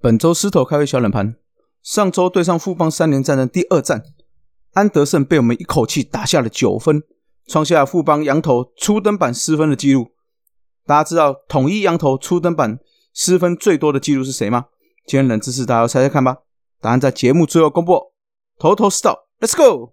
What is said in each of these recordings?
本周狮头开胃小冷盘，上周对上富邦三连战的第二战，安德胜被我们一口气打下了九分，创下富邦羊头初登板失分的记录。大家知道统一羊头初登板失分最多的记录是谁吗？今天冷知识，大家猜猜看吧。答案在节目最后公布。头头是道，Let's go。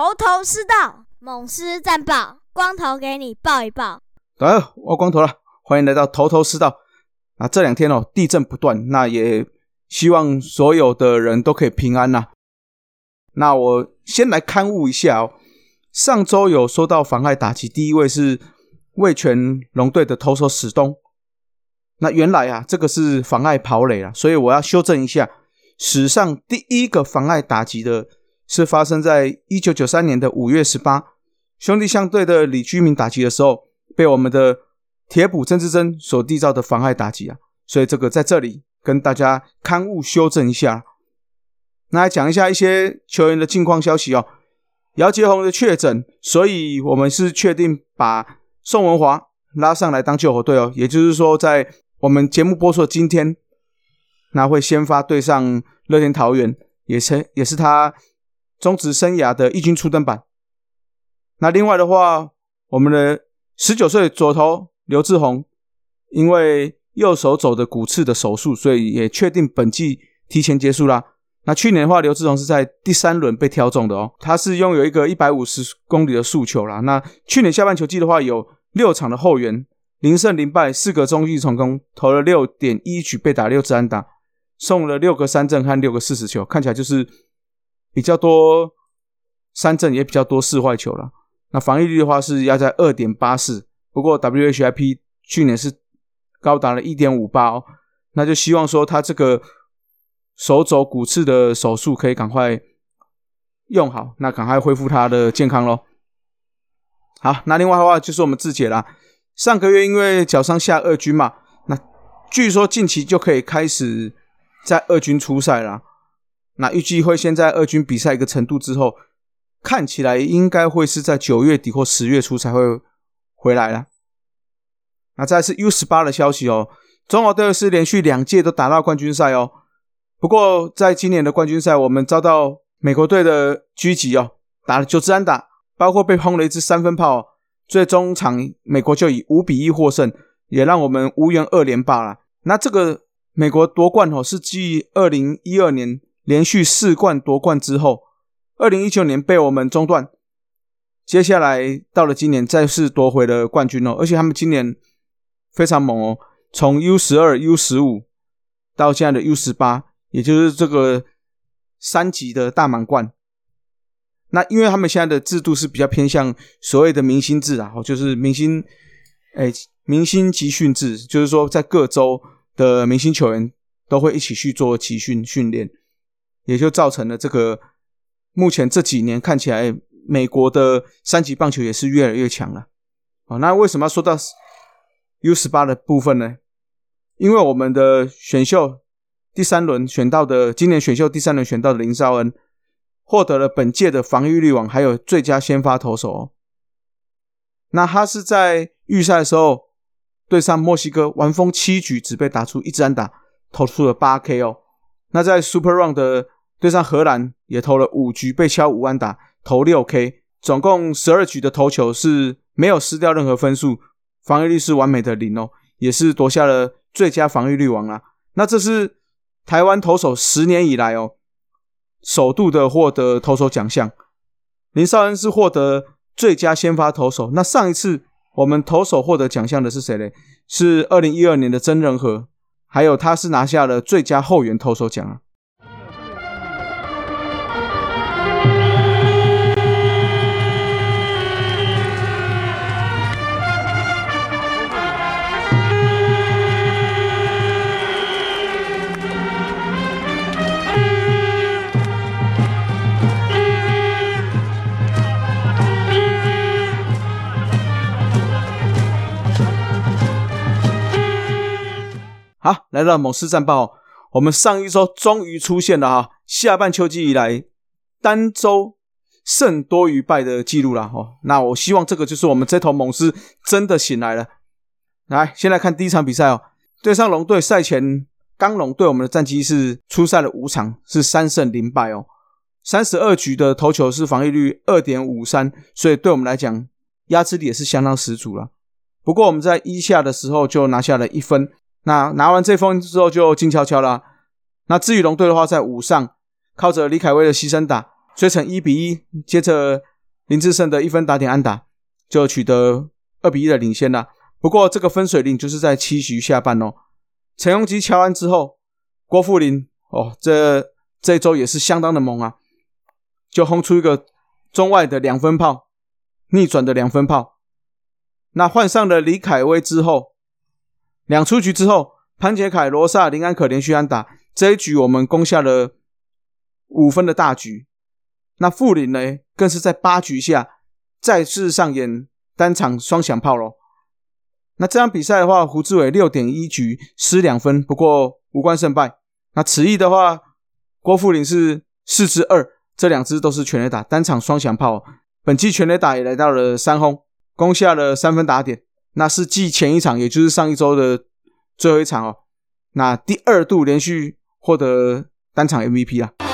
头头是道，猛狮战报，光头给你报一报。大家好，我光头了，欢迎来到头头是道。啊，这两天哦，地震不断，那也希望所有的人都可以平安呐。那我先来刊物一下哦，上周有说到妨碍打击，第一位是味全龙队的投手史东。那原来啊，这个是妨碍跑垒了，所以我要修正一下，史上第一个妨碍打击的。是发生在一九九三年的五月十八，兄弟相对的李居民打击的时候，被我们的铁捕曾志珍所缔造的妨碍打击啊，所以这个在这里跟大家刊物修正一下。那来讲一下一些球员的近况消息哦。姚杰宏的确诊，所以我们是确定把宋文华拉上来当救火队哦，也就是说，在我们节目播出的今天，那会先发对上乐天桃园，也是也是他。中职生涯的一军初登板。那另外的话，我们的十九岁左投刘志宏，因为右手肘的骨刺的手术，所以也确定本季提前结束啦。那去年的话，刘志宏是在第三轮被挑中的哦，他是拥有一个一百五十公里的速球啦。那去年下半球季的话，有六场的后援，零胜零败，四个中继成功，投了六点一局，被打六支安打，送了六个三振和六个四十球，看起来就是。比较多三振也比较多四坏球了，那防御率的话是压在二点八四，不过 WHIP 去年是高达了一点五八哦，那就希望说他这个手肘骨刺的手术可以赶快用好，那赶快恢复他的健康喽。好，那另外的话就是我们志杰啦，上个月因为脚伤下二军嘛，那据说近期就可以开始在二军出赛了。那预计会先在二军比赛一个程度之后，看起来应该会是在九月底或十月初才会回来了。那再是 U 十八的消息哦，中华队是连续两届都打到冠军赛哦。不过在今年的冠军赛，我们遭到美国队的狙击哦，打了九支安打，包括被轰了一支三分炮，最终场美国就以五比一获胜，也让我们无缘二连霸了。那这个美国夺冠哦，是继二零一二年。连续四冠夺冠之后，二零一九年被我们中断，接下来到了今年再次夺回了冠军哦，而且他们今年非常猛哦，从 U 十二、U 十五到现在的 U 十八，也就是这个三级的大满贯。那因为他们现在的制度是比较偏向所谓的明星制啊，就是明星哎明星集训制，就是说在各州的明星球员都会一起去做集训训练。也就造成了这个，目前这几年看起来，美国的三级棒球也是越来越强了。哦，那为什么要说到 U 十八的部分呢？因为我们的选秀第三轮选到的，今年选秀第三轮选到的林绍恩，获得了本届的防御率王，还有最佳先发投手。哦。那他是在预赛的时候对上墨西哥，完封七局，只被打出一支安打，投出了八 K 哦。那在 Super Round 的对上荷兰也投了五局，被敲五安打，投六 K，总共十二局的投球是没有失掉任何分数，防御率是完美的零哦，也是夺下了最佳防御率王啊。那这是台湾投手十年以来哦，首度的获得投手奖项。林少恩是获得最佳先发投手。那上一次我们投手获得奖项的是谁嘞？是二零一二年的曾仁和，还有他是拿下了最佳后援投手奖啊。来到猛狮战报，我们上一周终于出现了哈，下半秋季以来单周胜多于败的记录了哦。那我希望这个就是我们这头猛狮真的醒来了。来，先来看第一场比赛哦，对上龙队，赛前刚龙对我们的战绩是出赛了五场，是三胜零败哦，三十二局的投球是防御率二点五三，所以对我们来讲压制力也是相当十足了。不过我们在一下的时候就拿下了一分，那拿完这分之后就静悄悄了。那至于龙队的话，在五上靠着李凯威的牺牲打追成一比一，接着林志胜的一分打点安打就取得二比一的领先了。不过这个分水岭就是在七局下半哦，陈永吉敲完之后，郭富林哦，这这周也是相当的猛啊，就轰出一个中外的两分炮，逆转的两分炮。那换上了李凯威之后，两出局之后，潘杰凯、罗萨、林安可连续安打，这一局我们攻下了五分的大局。那富林呢，更是在八局下再次上演单场双响炮喽。那这场比赛的话，胡志伟六点一局失两分，不过无关胜败。那此役的话，郭富林是四支二，这两支都是全垒打，单场双响炮。本季全垒打也来到了三轰，攻下了三分打点，那是继前一场，也就是上一周的最后一场哦。那第二度连续获得单场 MVP 啊。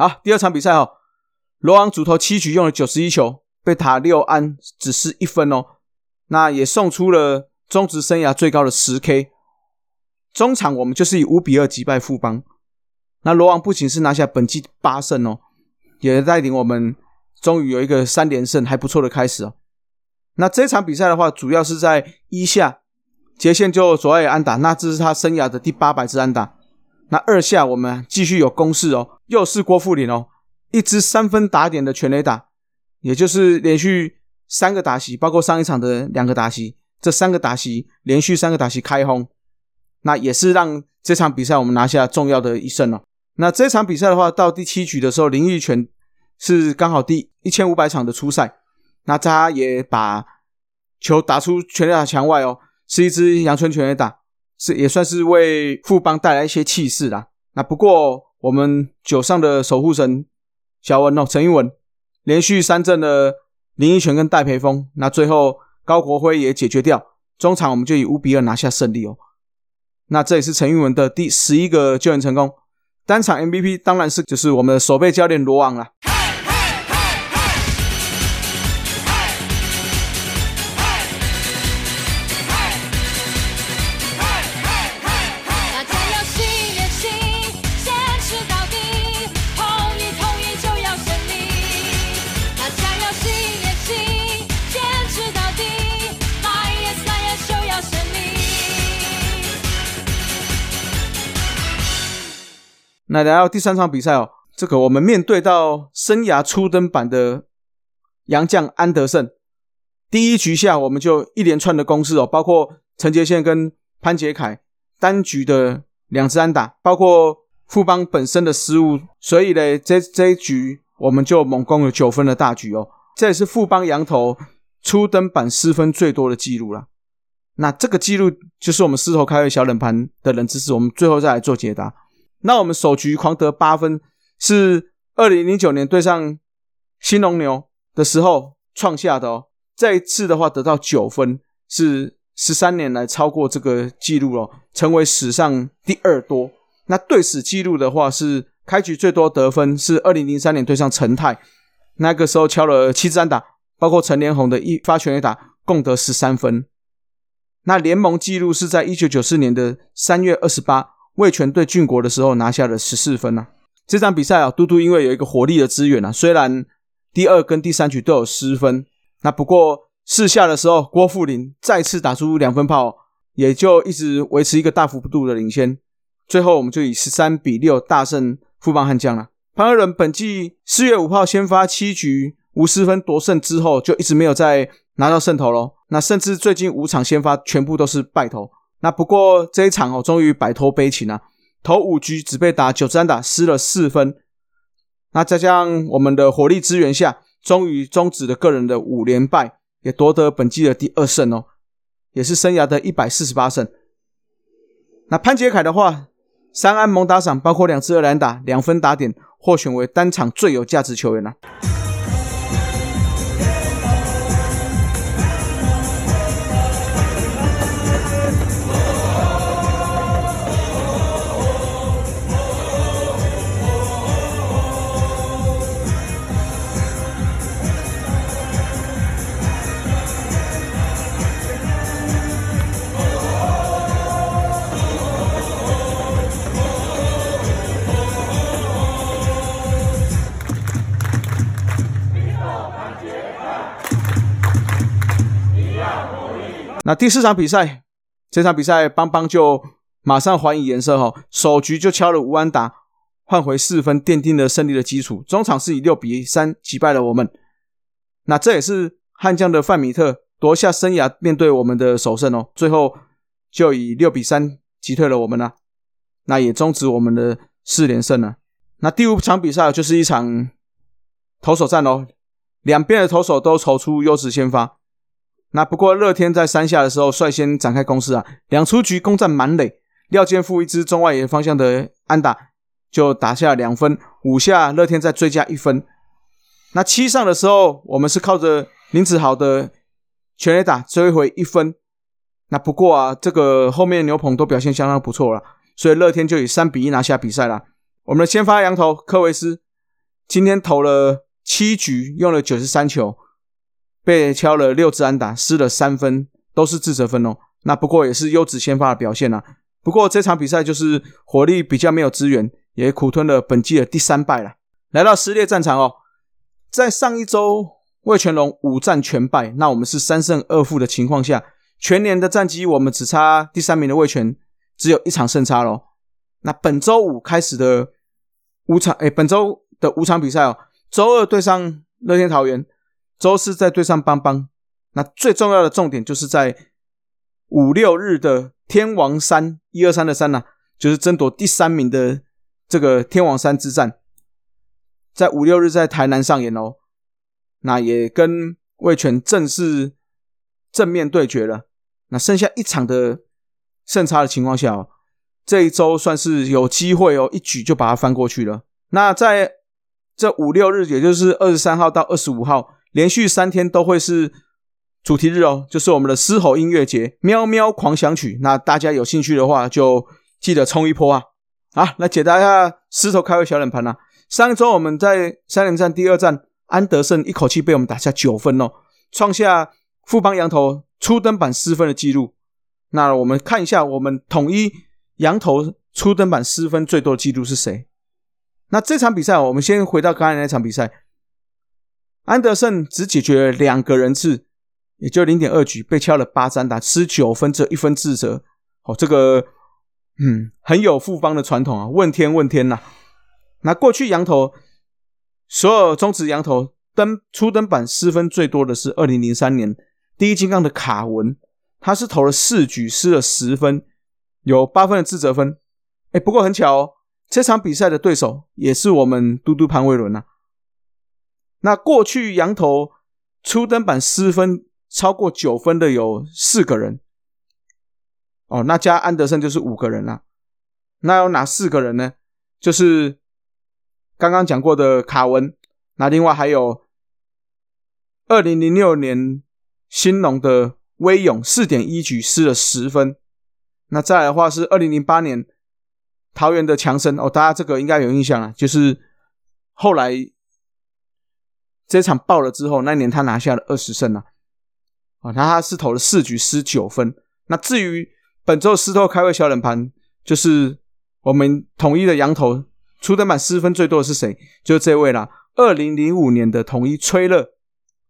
好，第二场比赛哦，罗昂主投七局用了九十一球，被塔六安，只是一分哦。那也送出了中职生涯最高的十 K，中场我们就是以五比二击败富邦。那罗王不仅是拿下本季八胜哦，也带领我们终于有一个三连胜还不错的开始哦。那这场比赛的话，主要是在一下接线就左外安打，那这是他生涯的第八百支安打。那二下我们继续有攻势哦，又是郭富林哦，一支三分打点的全垒打，也就是连续。三个打席，包括上一场的两个打席，这三个打席连续三个打席开轰，那也是让这场比赛我们拿下重要的一胜了。那这场比赛的话，到第七局的时候，林玉泉是刚好第一千五百场的初赛，那他也把球打出全垒打墙外哦，是一支阳春全垒打，是也算是为富邦带来一些气势啦。那不过我们九上的守护神小文哦，陈英文连续三阵的。林奕泉跟戴培峰，那最后高国辉也解决掉，中场我们就以五比二拿下胜利哦。那这也是陈玉文的第十一个救援成功，单场 MVP 当然是就是我们的守备教练罗昂了。那来到第三场比赛哦，这个我们面对到生涯初登板的杨将安德胜，第一局下我们就一连串的攻势哦，包括陈杰宪跟潘杰凯单局的两支安打，包括富邦本身的失误，所以呢，这这一局我们就猛攻了九分的大局哦，这也是富邦羊头初登板失分最多的记录了。那这个记录就是我们狮头开胃小冷盘的冷知识，我们最后再来做解答。那我们首局狂得八分，是二零零九年对上新龙牛的时候创下的哦。这一次的话得到九分，是十三年来超过这个记录了，成为史上第二多。那对史记录的话是开局最多得分是二零零三年对上陈泰，那个时候敲了七支安打，包括陈连红的一发全垒打，共得十三分。那联盟记录是在一九九四年的三月二十八。魏权对郡国的时候拿下了十四分啊。这场比赛啊，嘟嘟因为有一个火力的支援啊，虽然第二跟第三局都有失分，那不过四下的时候，郭富林再次打出两分炮，也就一直维持一个大幅度的领先。最后我们就以十三比六大胜富邦悍将了。潘二伦本季四月五号先发七局无失分夺胜之后，就一直没有再拿到胜投喽。那甚至最近五场先发全部都是败投。那不过这一场哦，终于摆脱悲情了。头五局只被打九三打，失了四分。那再加上我们的火力支援下，终于终止了个人的五连败，也夺得本季的第二胜哦，也是生涯的一百四十八胜。那潘杰凯的话，三安蒙打赏，包括两次二连打、两分打点，获选为单场最有价值球员了。那第四场比赛，这场比赛邦邦就马上还以颜色哈，首局就敲了五安打，换回四分，奠定了胜利的基础。中场是以六比三击败了我们，那这也是悍将的范米特夺下生涯面对我们的首胜哦。最后就以六比三击退了我们了，那也终止我们的四连胜了。那第五场比赛就是一场投手战哦，两边的投手都投出优质先发。那不过乐天在三下的时候率先展开攻势啊，两出局攻占满垒，廖健富一支中外野方向的安打就打下了两分，五下乐天再追加一分。那七上的时候，我们是靠着林子豪的全垒打追回一分。那不过啊，这个后面牛棚都表现相当不错了，所以乐天就以三比一拿下比赛了。我们的先发羊头科维斯今天投了七局，用了九十三球。被敲了六支安打，失了三分，都是自责分哦。那不过也是优质先发的表现啊。不过这场比赛就是火力比较没有支援，也苦吞了本季的第三败了。来到撕裂战场哦，在上一周魏全龙五战全败，那我们是三胜二负的情况下，全年的战绩我们只差第三名的魏全只有一场胜差咯。那本周五开始的五场，哎，本周的五场比赛哦，周二对上乐天桃园。周四再对上邦邦，那最重要的重点就是在五六日的天王山一二三的山呐，就是争夺第三名的这个天王山之战，在五六日在台南上演哦。那也跟魏权正式正面对决了。那剩下一场的胜差的情况下哦，这一周算是有机会哦，一举就把它翻过去了。那在这五六日，也就是二十三号到二十五号。连续三天都会是主题日哦，就是我们的狮吼音乐节《喵喵狂想曲》。那大家有兴趣的话，就记得冲一波啊！好，来解答一下狮头开胃小冷盘啊。上一周我们在三连战第二战，安德胜一口气被我们打下九分哦，创下富邦羊头初登板失分的记录。那我们看一下，我们统一羊头初登板失分最多的记录是谁？那这场比赛，我们先回到刚才那场比赛。安德森只解决了两个人次，也就零点二局，被敲了八张打，失九分，这一分自责。哦，这个嗯，很有复方的传统啊！问天问天呐！那过去羊头所有中职羊头登初登板失分最多的是二零零三年第一金刚的卡文，他是投了四局失了十分，有八分的自责分。哎，不过很巧哦，这场比赛的对手也是我们嘟嘟潘威伦呐。那过去羊头初登板失分超过九分的有四个人，哦，那加安德森就是五个人了。那有哪四个人呢？就是刚刚讲过的卡文，那另外还有二零零六年新农的威勇四点一局失了十分。那再来的话是二零零八年桃园的强森，哦，大家这个应该有印象了，就是后来。这场爆了之后，那年他拿下了二十胜啊，啊，他是投了四局失九分。那至于本周石头开胃小冷盘，就是我们统一的羊头出登板失分最多的是谁？就是这位啦。二零零五年的统一崔乐，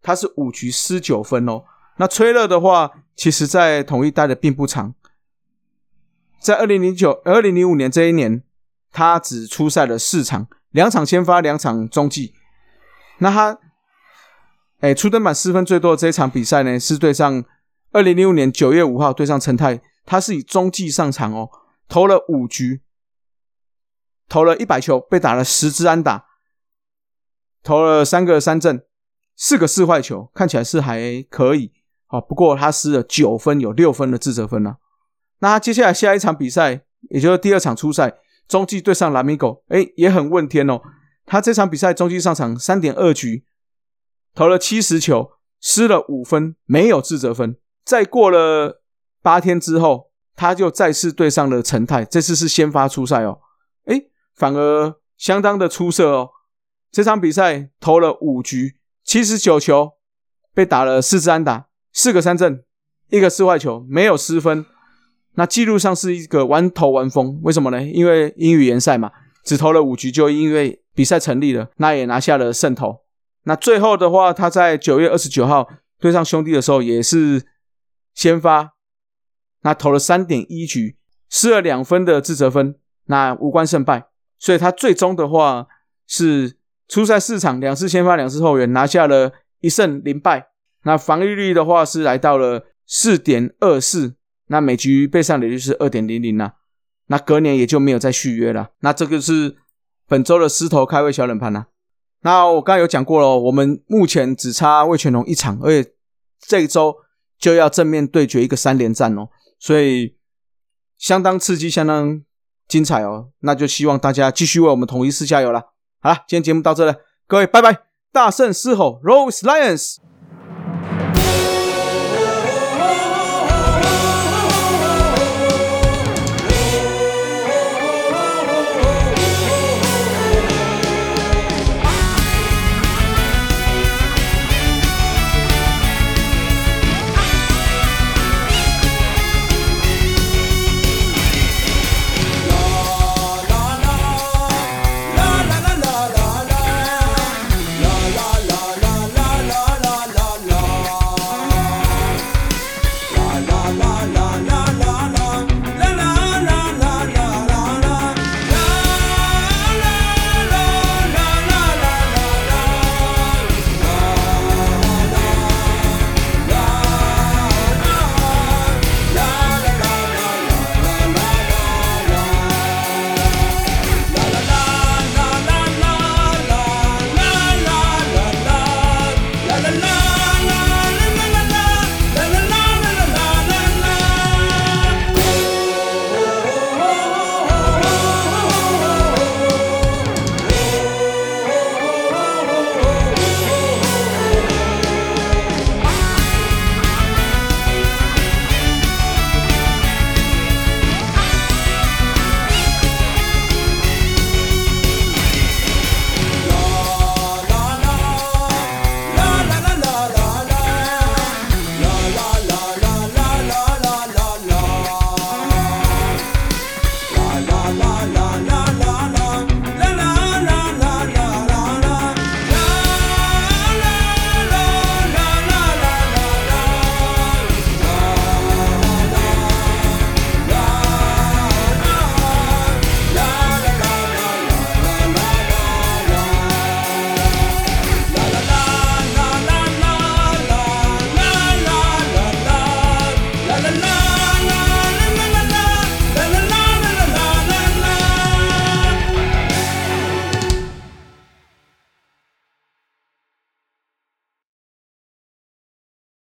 他是五局失九分哦。那崔乐的话，其实在统一待的并不长，在二零零九、二零零五年这一年，他只出赛了四场，两场先发，两场中继。那他，哎，初登板失分最多的这一场比赛呢，是对上二零零五年九月五号对上陈泰，他是以中继上场哦，投了五局，投了一百球，被打了十支安打。投了三个三振，四个四坏球，看起来是还可以啊。不过他失了九分，有六分的自责分呢。那接下来下一场比赛，也就是第二场初赛，中继对上蓝米狗，哎，也很问天哦。他这场比赛中继上场三点二局，投了七十球，失了五分，没有自责分。再过了八天之后，他就再次对上了陈泰，这次是先发出赛哦，哎，反而相当的出色哦。这场比赛投了五局，七十九球，被打了四支安打，四个三振，一个四坏球，没有失分。那记录上是一个完投完封，为什么呢？因为英语联赛嘛，只投了五局就因为比赛成立了，那也拿下了胜投。那最后的话，他在九月二十九号对上兄弟的时候也是先发，那投了三点一局，失了两分的自责分，那无关胜败。所以他最终的话是。初赛四场，两次先发，两次后援，拿下了一胜零败。那防御率的话是来到了四点二四，那每局被上垒率是二点零零呐。那隔年也就没有再续约了。那这个是本周的狮头开胃小冷盘呐。那我刚刚有讲过了，我们目前只差魏全龙一场，而且这一周就要正面对决一个三连战哦，所以相当刺激，相当精彩哦。那就希望大家继续为我们统一狮加油了。好了，今天节目到这了，各位拜拜！大圣狮吼，Rose Lions。